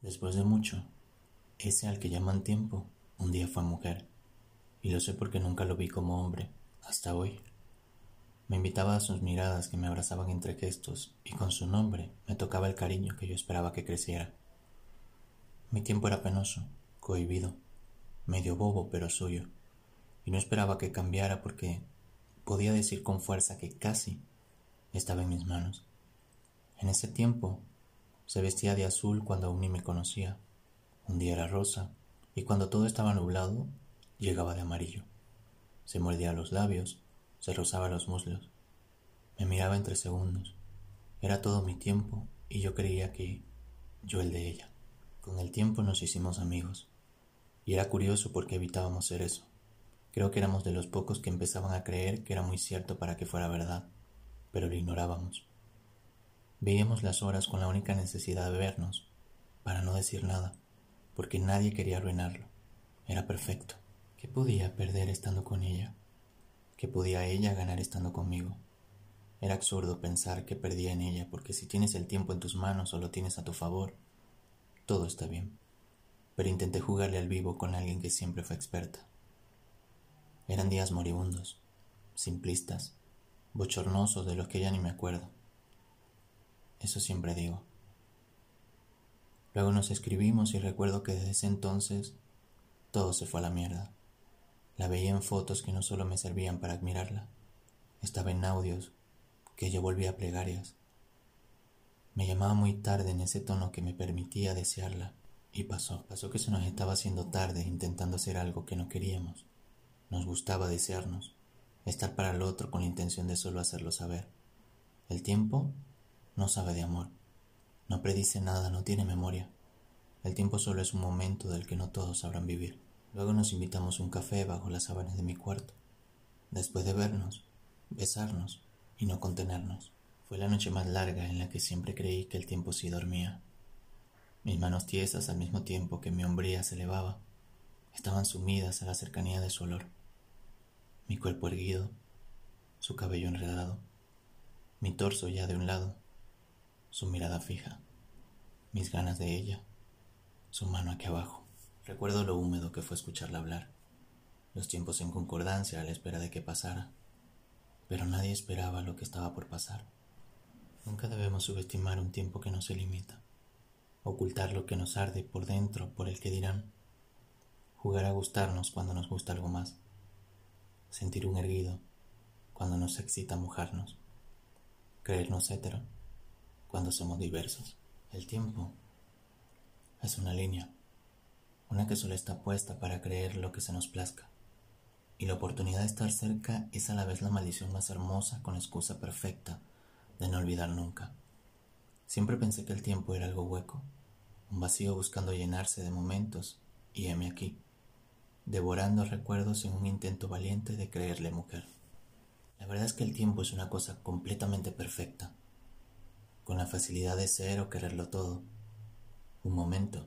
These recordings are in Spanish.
Después de mucho, ese al que llaman tiempo, un día fue mujer, y lo sé porque nunca lo vi como hombre, hasta hoy. Me invitaba a sus miradas que me abrazaban entre gestos, y con su nombre me tocaba el cariño que yo esperaba que creciera. Mi tiempo era penoso, cohibido, medio bobo pero suyo, y no esperaba que cambiara porque podía decir con fuerza que casi estaba en mis manos. En ese tiempo se vestía de azul cuando aún ni me conocía. Un día era rosa y cuando todo estaba nublado llegaba de amarillo. Se mordía los labios, se rozaba los muslos. Me miraba entre segundos. Era todo mi tiempo y yo creía que yo el de ella. Con el tiempo nos hicimos amigos. Y era curioso porque evitábamos ser eso. Creo que éramos de los pocos que empezaban a creer que era muy cierto para que fuera verdad, pero lo ignorábamos. Veíamos las horas con la única necesidad de vernos, para no decir nada, porque nadie quería arruinarlo. Era perfecto. ¿Qué podía perder estando con ella? ¿Qué podía ella ganar estando conmigo? Era absurdo pensar que perdía en ella, porque si tienes el tiempo en tus manos o lo tienes a tu favor, todo está bien. Pero intenté jugarle al vivo con alguien que siempre fue experta. Eran días moribundos, simplistas, bochornosos de los que ya ni me acuerdo. Eso siempre digo. Luego nos escribimos y recuerdo que desde ese entonces todo se fue a la mierda. La veía en fotos que no solo me servían para admirarla, estaba en audios que yo volvía a plegarias. Me llamaba muy tarde en ese tono que me permitía desearla y pasó. Pasó que se nos estaba haciendo tarde intentando hacer algo que no queríamos. Nos gustaba desearnos, estar para el otro con la intención de solo hacerlo saber. El tiempo no sabe de amor, no predice nada, no tiene memoria. El tiempo solo es un momento del que no todos sabrán vivir. Luego nos invitamos a un café bajo las sábanas de mi cuarto. Después de vernos, besarnos y no contenernos. Fue la noche más larga en la que siempre creí que el tiempo sí dormía. Mis manos tiesas al mismo tiempo que mi hombría se elevaba, estaban sumidas a la cercanía de su olor. Mi cuerpo erguido, su cabello enredado, mi torso ya de un lado, su mirada fija, mis ganas de ella, su mano aquí abajo. Recuerdo lo húmedo que fue escucharla hablar, los tiempos en concordancia a la espera de que pasara, pero nadie esperaba lo que estaba por pasar. Nunca debemos subestimar un tiempo que no se limita, ocultar lo que nos arde por dentro por el que dirán, jugar a gustarnos cuando nos gusta algo más, sentir un erguido cuando nos excita mojarnos, creernos hetero cuando somos diversos. El tiempo es una línea, una que solo está puesta para creer lo que se nos plazca. Y la oportunidad de estar cerca es a la vez la maldición más hermosa con excusa perfecta de no olvidar nunca. Siempre pensé que el tiempo era algo hueco, un vacío buscando llenarse de momentos, y heme aquí, devorando recuerdos en un intento valiente de creerle mujer. La verdad es que el tiempo es una cosa completamente perfecta, con la facilidad de ser o quererlo todo. Un momento,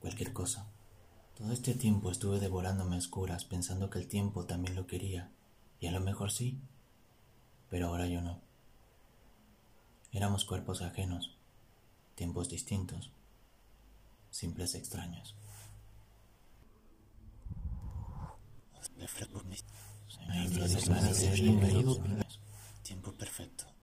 cualquier cosa. Todo este tiempo estuve devorándome a oscuras pensando que el tiempo también lo quería, y a lo mejor sí, pero ahora yo no. Éramos cuerpos ajenos, tiempos distintos, simples extraños.